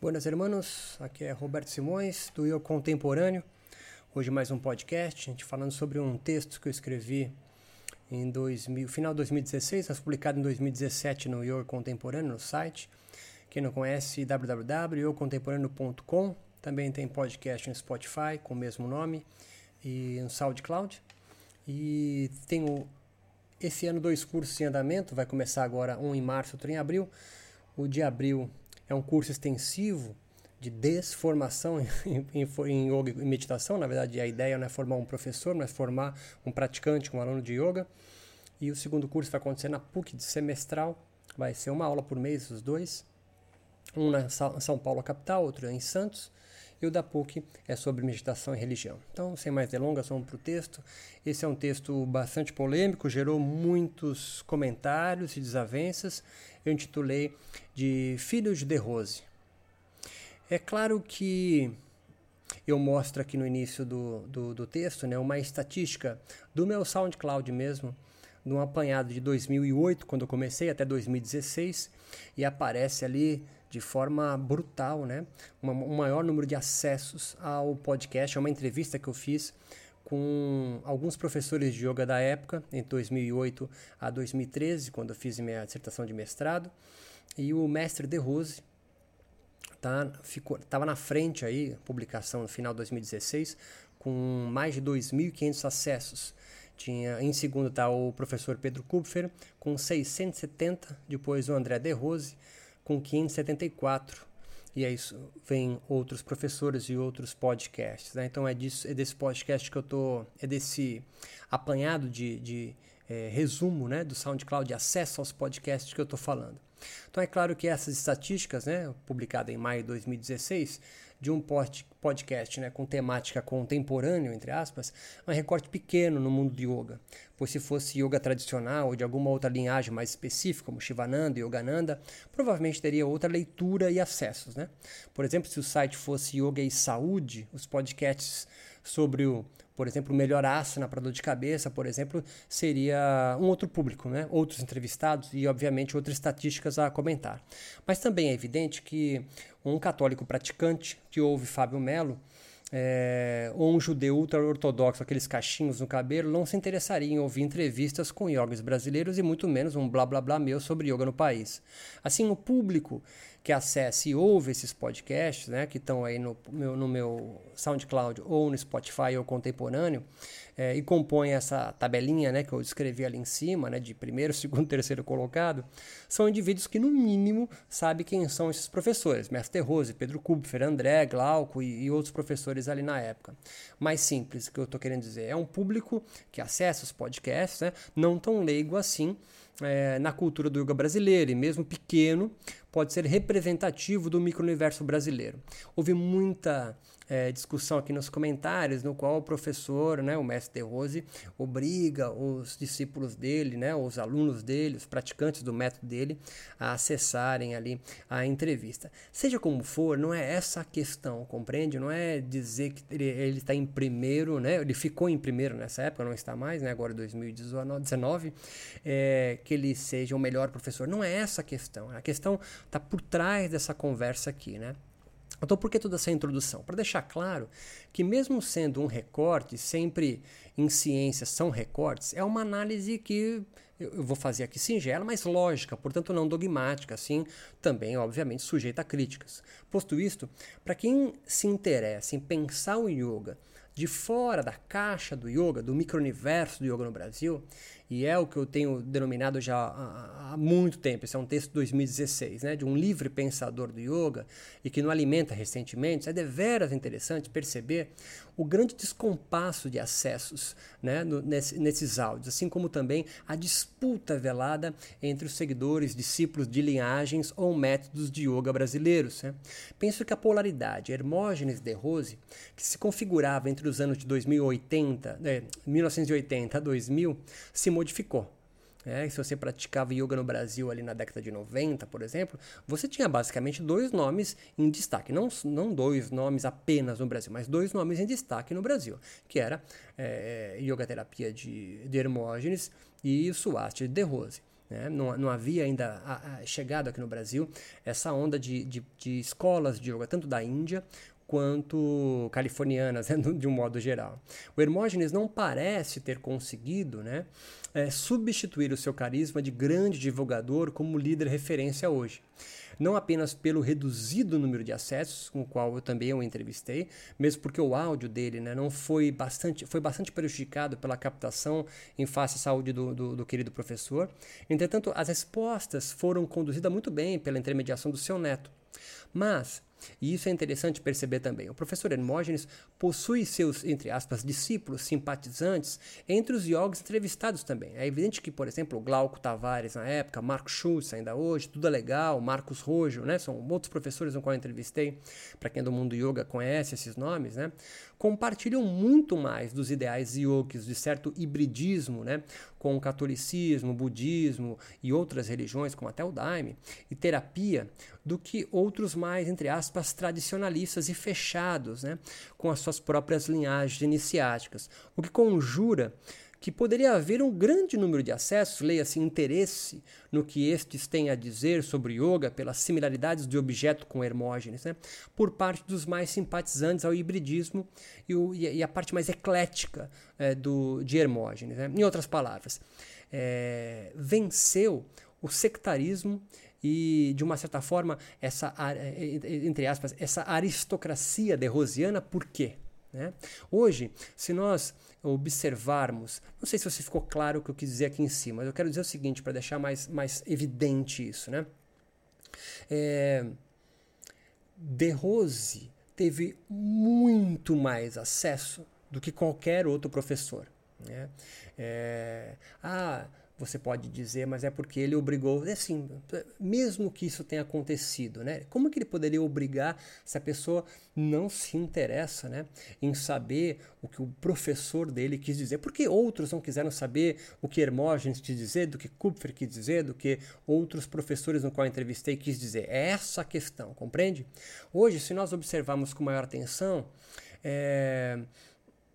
Buenas hermanos, aqui é Roberto Simões do Eu Contemporâneo. Hoje mais um podcast, a gente falando sobre um texto que eu escrevi em 2000, final de 2016, mas publicado em 2017 no Eu Contemporâneo, no site. Quem não conhece, www.eucontemporâneo.com. Também tem podcast no Spotify com o mesmo nome e no SoundCloud. E tenho esse ano dois cursos em andamento, vai começar agora um em março, outro em abril. O de abril é um curso extensivo de desformação em, em, em yoga e meditação. Na verdade, a ideia não é formar um professor, mas formar um praticante, um aluno de yoga. E o segundo curso vai acontecer na PUC de semestral. Vai ser uma aula por mês, os dois. Um na São Paulo, capital, outro em Santos. E o da PUC é sobre meditação e religião. Então, sem mais delongas, vamos para o texto. Esse é um texto bastante polêmico, gerou muitos comentários e desavenças. Eu intitulei de Filhos de Rose. É claro que eu mostro aqui no início do, do, do texto né, uma estatística do meu SoundCloud mesmo, de um apanhado de 2008, quando eu comecei, até 2016, e aparece ali de forma brutal, né? Uma, um maior número de acessos ao podcast. É uma entrevista que eu fiz com alguns professores de yoga da época, entre 2008 a 2013, quando eu fiz minha dissertação de mestrado. E o mestre De Rose tá, ficou, tava na frente aí, publicação no final de 2016, com mais de 2.500 acessos. Tinha, em segundo está o professor Pedro Kupfer, com 670, depois o André De Rose, com 574. E aí vem outros professores e outros podcasts. Né? Então é, disso, é desse podcast que eu tô. É desse apanhado de, de é, resumo né, do SoundCloud, acesso aos podcasts que eu estou falando. Então é claro que essas estatísticas, né, publicada em maio de 2016, de um podcast né, com temática contemporânea, entre aspas, é um recorte pequeno no mundo do yoga. Pois se fosse yoga tradicional ou de alguma outra linhagem mais específica, como Shivananda e Yogananda, provavelmente teria outra leitura e acessos. Né? Por exemplo, se o site fosse Yoga e Saúde, os podcasts sobre o por exemplo, melhor asana para dor de cabeça, por exemplo, seria um outro público, né? outros entrevistados e, obviamente, outras estatísticas a comentar. Mas também é evidente que um católico praticante que ouve Fábio Melo é, ou um judeu ultra-ortodoxo, aqueles cachinhos no cabelo, não se interessaria em ouvir entrevistas com yogis brasileiros e muito menos um blá blá blá meu sobre yoga no país. Assim, o público que acessa e ouve esses podcasts, né, que estão aí no meu, no meu SoundCloud ou no Spotify ou contemporâneo, é, e compõem essa tabelinha né, que eu descrevi ali em cima, né, de primeiro, segundo, terceiro colocado, são indivíduos que, no mínimo, sabem quem são esses professores. Mestre Rose, Pedro Kubfer, André, Glauco e, e outros professores ali na época. Mais simples, o que eu estou querendo dizer. É um público que acessa os podcasts, né, não tão leigo assim, é, na cultura do yoga brasileiro, e mesmo pequeno, pode ser representativo do micro-universo brasileiro. Houve muita é, discussão aqui nos comentários, no qual o professor, né, o mestre De Rose, obriga os discípulos dele, né, os alunos dele, os praticantes do método dele, a acessarem ali a entrevista. Seja como for, não é essa a questão, compreende? Não é dizer que ele está em primeiro, né, ele ficou em primeiro nessa época, não está mais, né, agora 2019, é, que ele seja o melhor professor. Não é essa a questão. A questão está por trás dessa conversa aqui, né? Então, por que toda essa introdução? Para deixar claro que, mesmo sendo um recorte, sempre em ciência são recortes, é uma análise que eu vou fazer aqui singela, mas lógica, portanto não dogmática, assim, também, obviamente, sujeita a críticas. Posto isto, para quem se interessa em pensar o yoga de fora da caixa do yoga, do micro-universo do yoga no Brasil, e é o que eu tenho denominado já há, há, muito tempo. Esse é um texto de 2016, né, de um livre pensador do yoga e que não alimenta ressentimentos. É deveras interessante perceber o grande descompasso de acessos né, no, nesse, nesses áudios, assim como também a disputa velada entre os seguidores, discípulos de linhagens ou métodos de yoga brasileiros. Né. Penso que a polaridade Hermógenes de Rose, que se configurava entre os anos de 2080, é, 1980 a 2000, se modificou. É, se você praticava yoga no Brasil ali na década de 90, por exemplo, você tinha basicamente dois nomes em destaque. Não, não dois nomes apenas no Brasil, mas dois nomes em destaque no Brasil, que era é, Yoga Terapia de, de Hermógenes e o Suasti de Rose. Né? Não, não havia ainda a, a chegado aqui no Brasil essa onda de, de, de escolas de yoga, tanto da Índia quanto californianas, né, de um modo geral. O Hermógenes não parece ter conseguido né, é, substituir o seu carisma de grande divulgador como líder referência hoje não apenas pelo reduzido número de acessos, com o qual eu também o entrevistei, mesmo porque o áudio dele né, não foi bastante, foi bastante prejudicado pela captação em face à saúde do, do, do querido professor. Entretanto, as respostas foram conduzidas muito bem pela intermediação do seu neto. Mas e isso é interessante perceber também. O professor Hermógenes possui seus, entre aspas, discípulos simpatizantes entre os yogis entrevistados também. É evidente que, por exemplo, Glauco Tavares na época, Marco Schultz ainda hoje, tudo é legal, Marcos Rojo, né? São outros professores no qual eu entrevistei, para quem é do mundo yoga conhece esses nomes, né? Compartilham muito mais dos ideais yogis, de certo hibridismo né, com o catolicismo, budismo e outras religiões, como até o Daime, e terapia, do que outros mais, entre aspas, tradicionalistas e fechados, né, com as suas próprias linhagens iniciáticas, o que conjura que poderia haver um grande número de acessos, leia-se interesse, no que estes têm a dizer sobre yoga pelas similaridades de objeto com Hermógenes, né? por parte dos mais simpatizantes ao hibridismo e, o, e a parte mais eclética é, do, de Hermógenes. Né? Em outras palavras, é, venceu o sectarismo e de uma certa forma essa entre aspas essa aristocracia de Rosiana por quê né? Hoje, se nós observarmos, não sei se você ficou claro o que eu quis dizer aqui em cima, mas eu quero dizer o seguinte para deixar mais, mais evidente isso. Né? É, De Rose teve muito mais acesso do que qualquer outro professor. Né? É, ah, você pode dizer, mas é porque ele obrigou. É assim, mesmo que isso tenha acontecido, né? Como que ele poderia obrigar se a pessoa não se interessa, né, em saber o que o professor dele quis dizer? Porque outros não quiseram saber o que Hermógenes quis dizer, do que Kupfer quis dizer, do que outros professores no qual entrevistei quis dizer. É essa a questão, compreende? Hoje, se nós observarmos com maior atenção, é,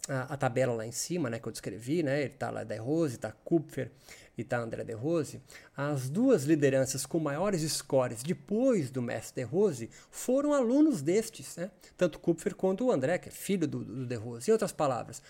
a, a, tabela lá em cima, né, que eu descrevi, né, ele está lá da Rose, está Kupfer, e tá André De Rose, as duas lideranças com maiores scores depois do mestre De Rose foram alunos destes, né? tanto Kupfer quanto o André, que é filho do, do De Rose. Em outras palavras,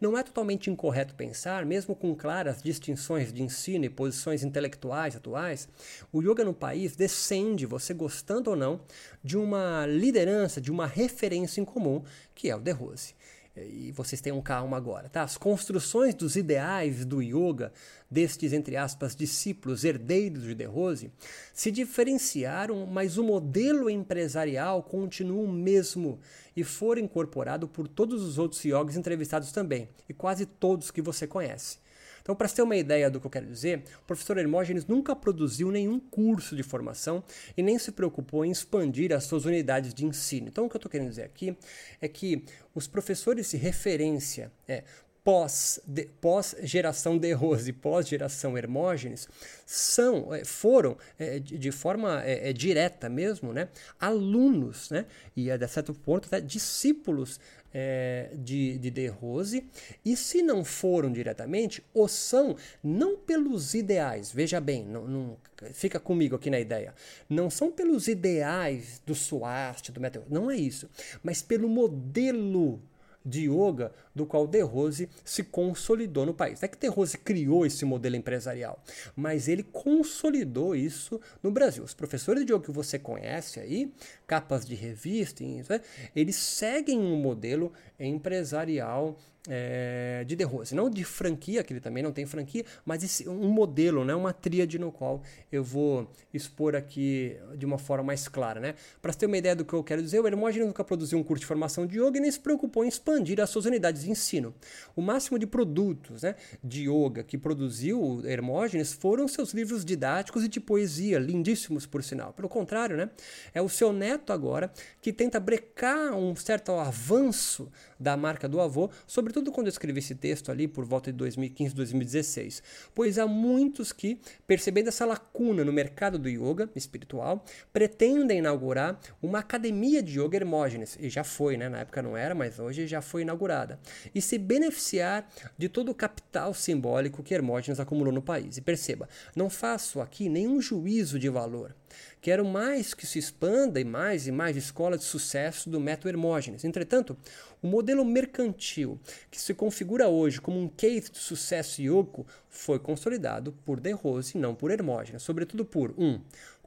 não é totalmente incorreto pensar, mesmo com claras distinções de ensino e posições intelectuais atuais, o yoga no país descende, você gostando ou não, de uma liderança, de uma referência em comum, que é o De Rose e vocês tenham calma agora, tá? As construções dos ideais do yoga, destes, entre aspas, discípulos herdeiros de De Rose, se diferenciaram, mas o modelo empresarial continua o mesmo e foi incorporado por todos os outros yogis entrevistados também, e quase todos que você conhece. Então, para ter uma ideia do que eu quero dizer, o professor Hermógenes nunca produziu nenhum curso de formação e nem se preocupou em expandir as suas unidades de ensino. Então, o que eu estou querendo dizer aqui é que os professores de referência é, pós, de, pós geração de Rose, pós geração Hermógenes, são, é, foram é, de, de, forma é, é, direta mesmo, né, alunos, né, e a certo ponto até discípulos é, de, de De Rose, e se não foram diretamente, o são não pelos ideais, veja bem, não, não, fica comigo aqui na ideia, não são pelos ideais do Suaste, do Meteor, não é isso, mas pelo modelo de yoga do qual De Rose se consolidou no país. É que De Rose criou esse modelo empresarial, mas ele consolidou isso no Brasil. Os professores de yoga que você conhece aí, capas de revista, né, eles seguem um modelo empresarial é, de The Rose. Não de franquia, que ele também não tem franquia, mas esse, um modelo, né, uma tríade no qual eu vou expor aqui de uma forma mais clara. Né? Para ter uma ideia do que eu quero dizer, o Hermógenes nunca produziu um curso de formação de yoga e nem se preocupou em expandir as suas unidades de ensino. O máximo de produtos né, de yoga que produziu o Hermógenes foram seus livros didáticos e de poesia, lindíssimos por sinal. Pelo contrário, né, é o seu neto neto agora que tenta brecar um certo avanço da marca do avô, sobretudo quando eu escrevi esse texto ali por volta de 2015, 2016. Pois há muitos que, percebendo essa lacuna no mercado do yoga espiritual, pretendem inaugurar uma academia de yoga Hermógenes, e já foi, né? Na época não era, mas hoje já foi inaugurada, e se beneficiar de todo o capital simbólico que Hermógenes acumulou no país. E perceba, não faço aqui nenhum juízo de valor. Quero mais que se expanda e mais e mais escola de sucesso do método Hermógenes. Entretanto, o modelo mercantil que se configura hoje como um case de sucesso yoga foi consolidado por De Rose e não por Hermógenes, sobretudo por 1. Um,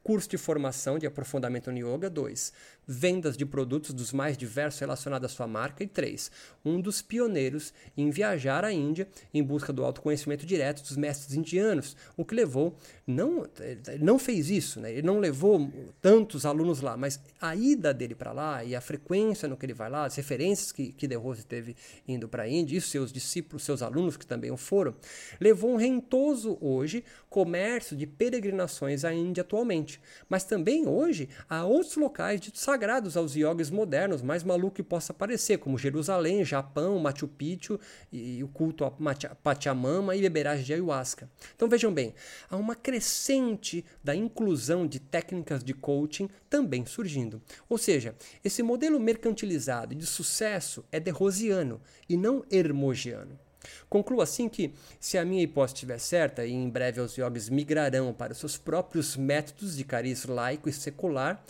curso de formação de aprofundamento no yoga. 2. Vendas de produtos dos mais diversos relacionados à sua marca. E 3. Um dos pioneiros em viajar à Índia em busca do autoconhecimento direto dos mestres indianos, o que levou, não, não fez isso, né? ele não levou tantos alunos lá, mas a ida dele para lá e a frequência no que ele vai lá, as referências que, que De Rose teve indo para a Índia, e seus discípulos, seus alunos que também o foram, levou um rentoso hoje comércio de peregrinações à Índia atualmente. Mas também hoje há outros locais ditos sagrados aos yogis modernos, mais maluco que possa parecer, como Jerusalém, Japão, Machu Picchu e, o culto a Pachamama e beberagem de ayahuasca. Então vejam bem, há uma crescente da inclusão de técnicas de coaching também surgindo. Ou seja, esse modelo mercantilizado de sucesso é derrosiano e não hermogiano. Concluo assim que, se a minha hipótese estiver certa, e em breve os yogis migrarão para os seus próprios métodos de cariz laico e secular,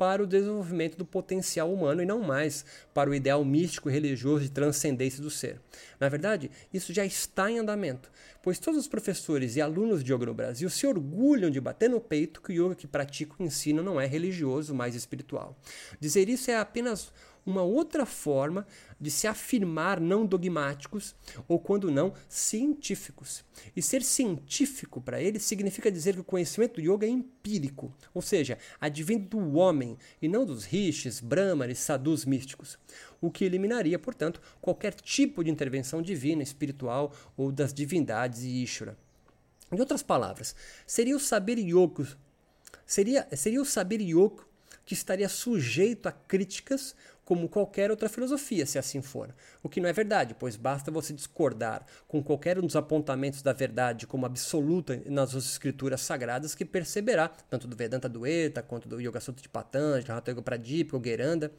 para o desenvolvimento do potencial humano e não mais para o ideal místico e religioso de transcendência do ser. Na verdade, isso já está em andamento, pois todos os professores e alunos de yoga no Brasil se orgulham de bater no peito que o yoga que praticam e ensinam não é religioso, mas espiritual. Dizer isso é apenas uma outra forma de se afirmar não dogmáticos ou, quando não, científicos. E ser científico para eles significa dizer que o conhecimento do yoga é empírico, ou seja, advindo do homem e não dos rishis, brahmanes, sadhus místicos, o que eliminaria, portanto, qualquer tipo de intervenção divina, espiritual ou das divindades e Ishvara. Em outras palavras, seria o saber yoga seria, seria o saber yoga que estaria sujeito a críticas como qualquer outra filosofia, se assim for. O que não é verdade, pois basta você discordar com qualquer um dos apontamentos da verdade como absoluta nas suas escrituras sagradas que perceberá, tanto do Vedanta Dueta quanto do Yoga Sutra de Patanjali, Hatha Yoga Pradipika, o Geranda,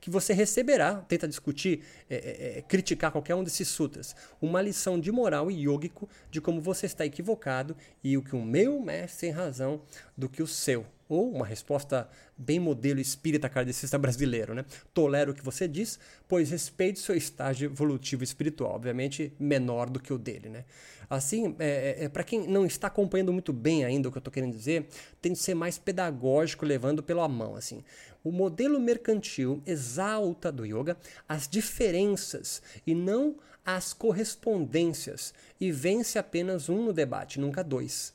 que você receberá, tenta discutir, é, é, criticar qualquer um desses sutras, uma lição de moral e yógico de como você está equivocado e o que o meu mestre tem razão do que o seu ou uma resposta bem modelo espírita kardecista brasileiro, né? Tolero o que você diz, pois respeito seu estágio evolutivo espiritual, obviamente menor do que o dele, né? Assim, é, é, é para quem não está acompanhando muito bem ainda o que eu estou querendo dizer, tem de ser mais pedagógico, levando pela mão, assim. O modelo mercantil exalta do yoga as diferenças e não as correspondências e vence apenas um no debate, nunca dois.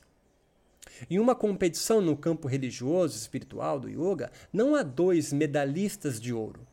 Em uma competição no campo religioso espiritual do yoga, não há dois medalhistas de ouro.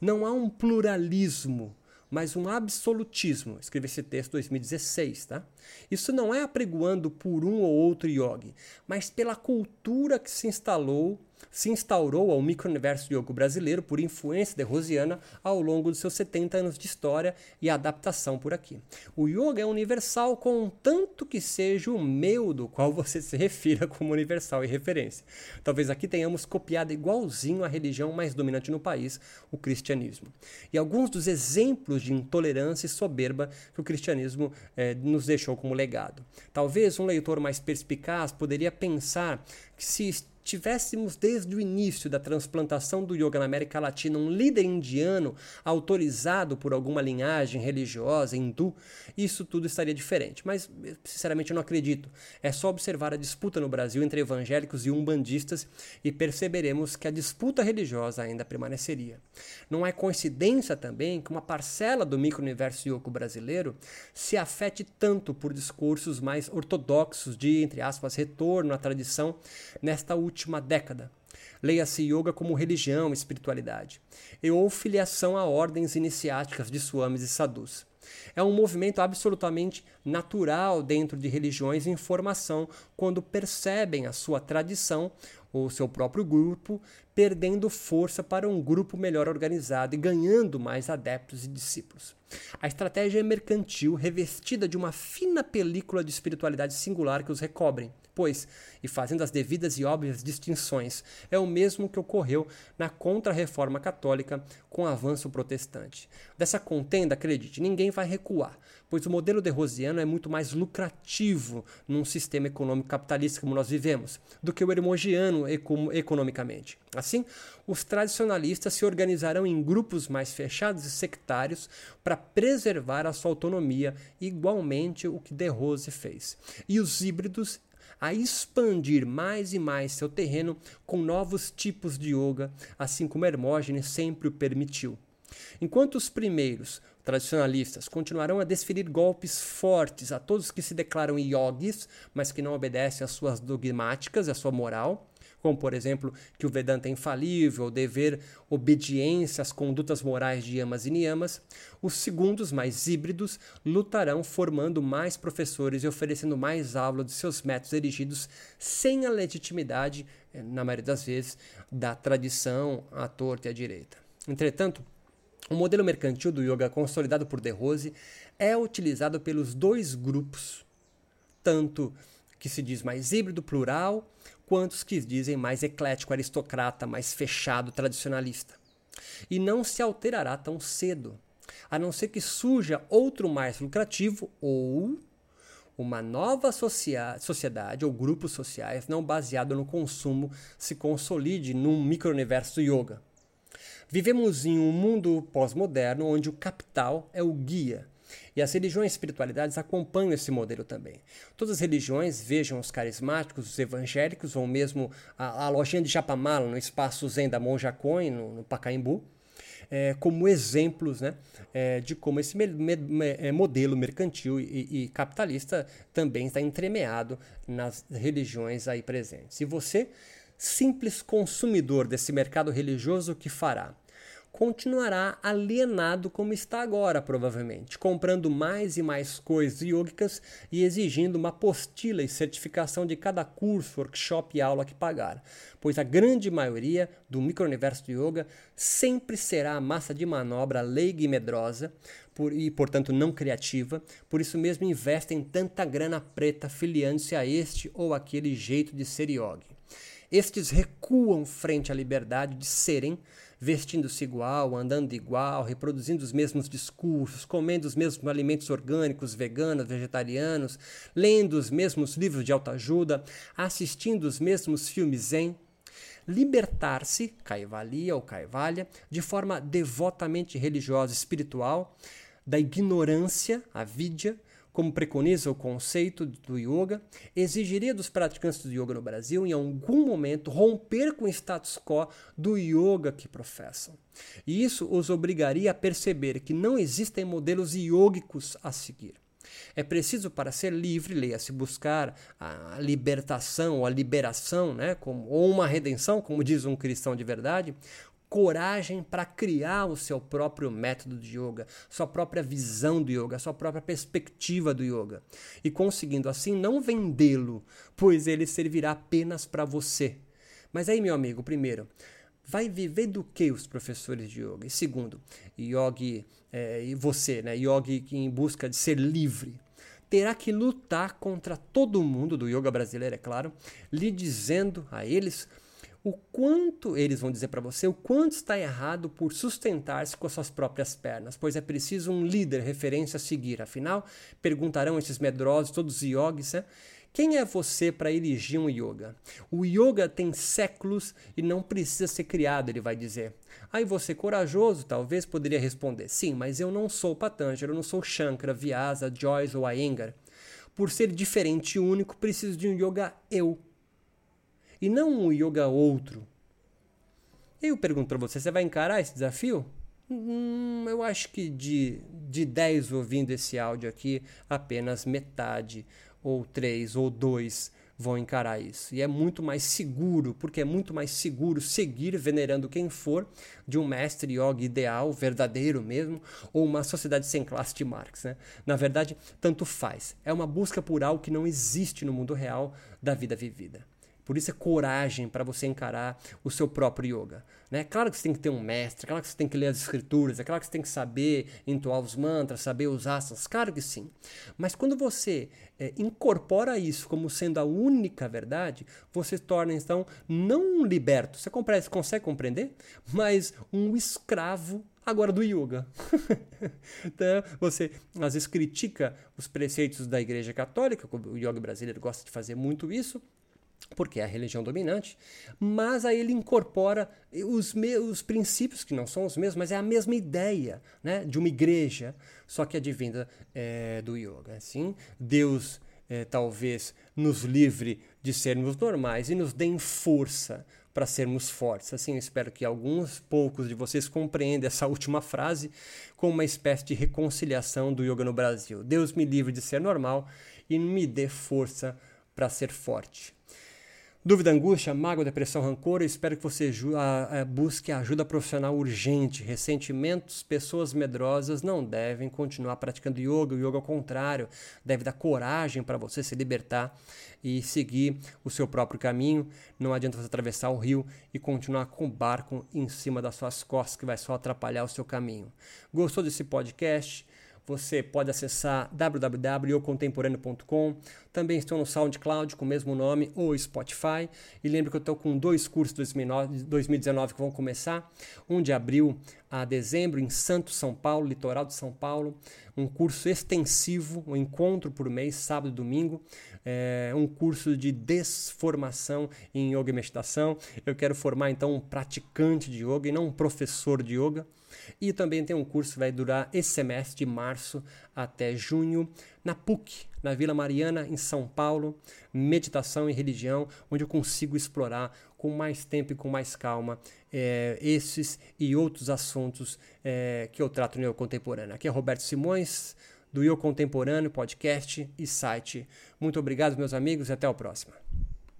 Não há um pluralismo, mas um absolutismo. Escrevi esse texto em 2016, tá? Isso não é apregoando por um ou outro yogi, mas pela cultura que se instalou se instaurou ao micro-universo yoga brasileiro por influência de Rosiana ao longo dos seus 70 anos de história e adaptação por aqui. O yoga é universal contanto que seja o meu do qual você se refira como universal e referência. Talvez aqui tenhamos copiado igualzinho a religião mais dominante no país, o cristianismo. E alguns dos exemplos de intolerância e soberba que o cristianismo eh, nos deixou como legado. Talvez um leitor mais perspicaz poderia pensar que se tivéssemos desde o início da transplantação do yoga na América Latina um líder indiano autorizado por alguma linhagem religiosa hindu, isso tudo estaria diferente. Mas, sinceramente, eu não acredito. É só observar a disputa no Brasil entre evangélicos e umbandistas e perceberemos que a disputa religiosa ainda permaneceria. Não é coincidência também que uma parcela do micro-universo yoga brasileiro se afete tanto por discursos mais ortodoxos de, entre aspas, retorno à tradição nesta última última década. Leia-se yoga como religião e espiritualidade, e ou filiação a ordens iniciáticas de swamis e sadhus. É um movimento absolutamente natural dentro de religiões em formação quando percebem a sua tradição o seu próprio grupo, perdendo força para um grupo melhor organizado e ganhando mais adeptos e discípulos. A estratégia é mercantil, revestida de uma fina película de espiritualidade singular que os recobrem pois, e fazendo as devidas e óbvias distinções, é o mesmo que ocorreu na contra-reforma católica com o avanço protestante. Dessa contenda, acredite, ninguém vai recuar, pois o modelo de Rosiano é muito mais lucrativo num sistema econômico capitalista como nós vivemos, do que o hermogiano economicamente. Assim, os tradicionalistas se organizarão em grupos mais fechados e sectários para preservar a sua autonomia, igualmente o que De Rose fez. E os híbridos a expandir mais e mais seu terreno com novos tipos de yoga, assim como Hermógenes sempre o permitiu. Enquanto os primeiros, tradicionalistas, continuarão a desferir golpes fortes a todos que se declaram yogis, mas que não obedecem às suas dogmáticas, à sua moral, como por exemplo que o Vedanta é infalível, dever obediência às condutas morais de yamas e niyamas, os segundos, mais híbridos, lutarão formando mais professores e oferecendo mais aula de seus métodos erigidos sem a legitimidade, eh, na maioria das vezes, da tradição à torta e à direita. Entretanto, o modelo mercantil do yoga consolidado por De Rose é utilizado pelos dois grupos, tanto que se diz mais híbrido, plural, quantos que dizem mais eclético, aristocrata, mais fechado, tradicionalista. E não se alterará tão cedo, a não ser que surja outro mais lucrativo ou uma nova sociedade ou grupos sociais não baseado no consumo se consolide num micro-universo yoga. Vivemos em um mundo pós-moderno onde o capital é o guia e as religiões e espiritualidades acompanham esse modelo também. Todas as religiões, vejam os carismáticos, os evangélicos, ou mesmo a, a lojinha de Japamala no espaço Zen da Monja Coin, no, no Pacaembu, é, como exemplos né, é, de como esse me, me, é, modelo mercantil e, e, capitalista também está entremeado nas religiões aí presentes. E você, simples consumidor desse mercado religioso, o que fará? Continuará alienado como está agora, provavelmente, comprando mais e mais coisas yogicas e exigindo uma apostila e certificação de cada curso, workshop e aula que pagar, pois a grande maioria do micro-universo do yoga sempre será a massa de manobra leiga e medrosa, por, e, portanto, não criativa, por isso mesmo investem tanta grana preta filiando-se a este ou aquele jeito de ser yogi. Estes recuam frente à liberdade de serem vestindo-se igual, andando igual, reproduzindo os mesmos discursos, comendo os mesmos alimentos orgânicos, veganos, vegetarianos, lendo os mesmos livros de autoajuda, assistindo os mesmos filmes zen, libertar-se, caivalia ou caivalha, de forma devotamente religiosa espiritual, da ignorância, a vidya, como preconiza o conceito do yoga, exigiria dos praticantes do yoga no Brasil, em algum momento, romper com o status quo do yoga que professam. E isso os obrigaria a perceber que não existem modelos yogicos a seguir. É preciso, para ser livre, leia-se buscar a libertação ou a liberação, né, como, ou uma redenção, como diz um cristão de verdade, coragem para criar o seu próprio método de yoga, sua própria visão do yoga, sua própria perspectiva do yoga. E conseguindo assim não vendê-lo, pois ele servirá apenas para você. Mas aí, meu amigo, primeiro, vai viver do que os professores de yoga? E segundo, yogi, é, e você, né, yogi em busca de ser livre, terá que lutar contra todo mundo do yoga brasileiro, é claro, lhe dizendo a eles o quanto eles vão dizer para você o quanto está errado por sustentar-se com as suas próprias pernas, pois é preciso um líder referência a seguir. Afinal, perguntarão esses medrosos, todos os yogis, né? Quem é você para erigir um yoga? O yoga tem séculos e não precisa ser criado, ele vai dizer. Aí você, corajoso, talvez poderia responder: sim, mas eu não sou Patanjali, eu não sou Shankara, Vyasa, Joyce ou Iyengar. Por ser diferente e único, preciso de um yoga eu e não um yoga outro. Eu pergunto para você, você vai encarar esse desafio? Hum, eu acho que de, de 10 ouvindo esse áudio aqui, apenas metade, ou 3, ou 2 vão encarar isso. E é muito mais seguro, porque é muito mais seguro seguir venerando quem for de um mestre yoga ideal, verdadeiro mesmo, ou uma sociedade sem classe de Marx. Né? Na verdade, tanto faz. É uma busca por algo que não existe no mundo real da vida vivida. Por isso é coragem para você encarar o seu próprio yoga. Né? Claro que você tem que ter um mestre, claro que você tem que ler as escrituras, é claro que você tem que saber entoar os mantras, saber os asanas, claro que sim. Mas quando você é, incorpora isso como sendo a única verdade, você torna então não um liberto, você consegue compreender? Mas um escravo agora do yoga. então, você às vezes critica os preceitos da Igreja Católica, o yoga brasileiro gosta de fazer muito isso, porque é a religião dominante, mas aí ele incorpora os, os princípios que não são os mesmos, mas é a mesma ideia né, de uma igreja, só que advinda é, do yoga. Assim, Deus é, talvez nos livre de sermos normais e nos dê força para sermos fortes. Assim, eu espero que alguns poucos de vocês compreendam essa última frase como uma espécie de reconciliação do yoga no Brasil. Deus me livre de ser normal e me dê força para ser forte. Dúvida, angústia, mágoa, depressão, rancor, eu espero que você busque ajuda profissional urgente. Ressentimentos, pessoas medrosas não devem continuar praticando yoga. O yoga, ao contrário, deve dar coragem para você se libertar e seguir o seu próprio caminho. Não adianta você atravessar o rio e continuar com o barco em cima das suas costas, que vai só atrapalhar o seu caminho. Gostou desse podcast? Você pode acessar www.contemporâneo.com. Também estou no SoundCloud com o mesmo nome ou Spotify. E lembre que eu estou com dois cursos de 2019 que vão começar. Um de abril a dezembro em Santos, São Paulo, litoral de São Paulo. Um curso extensivo, um encontro por mês, sábado e domingo. É um curso de desformação em yoga e meditação. Eu quero formar então um praticante de yoga e não um professor de yoga. E também tem um curso que vai durar esse semestre, de março até junho, na PUC, na Vila Mariana, em São Paulo, Meditação e Religião, onde eu consigo explorar com mais tempo e com mais calma é, esses e outros assuntos é, que eu trato no Eu Contemporâneo. Aqui é Roberto Simões, do Eu Contemporâneo, podcast e site. Muito obrigado, meus amigos, e até o próximo.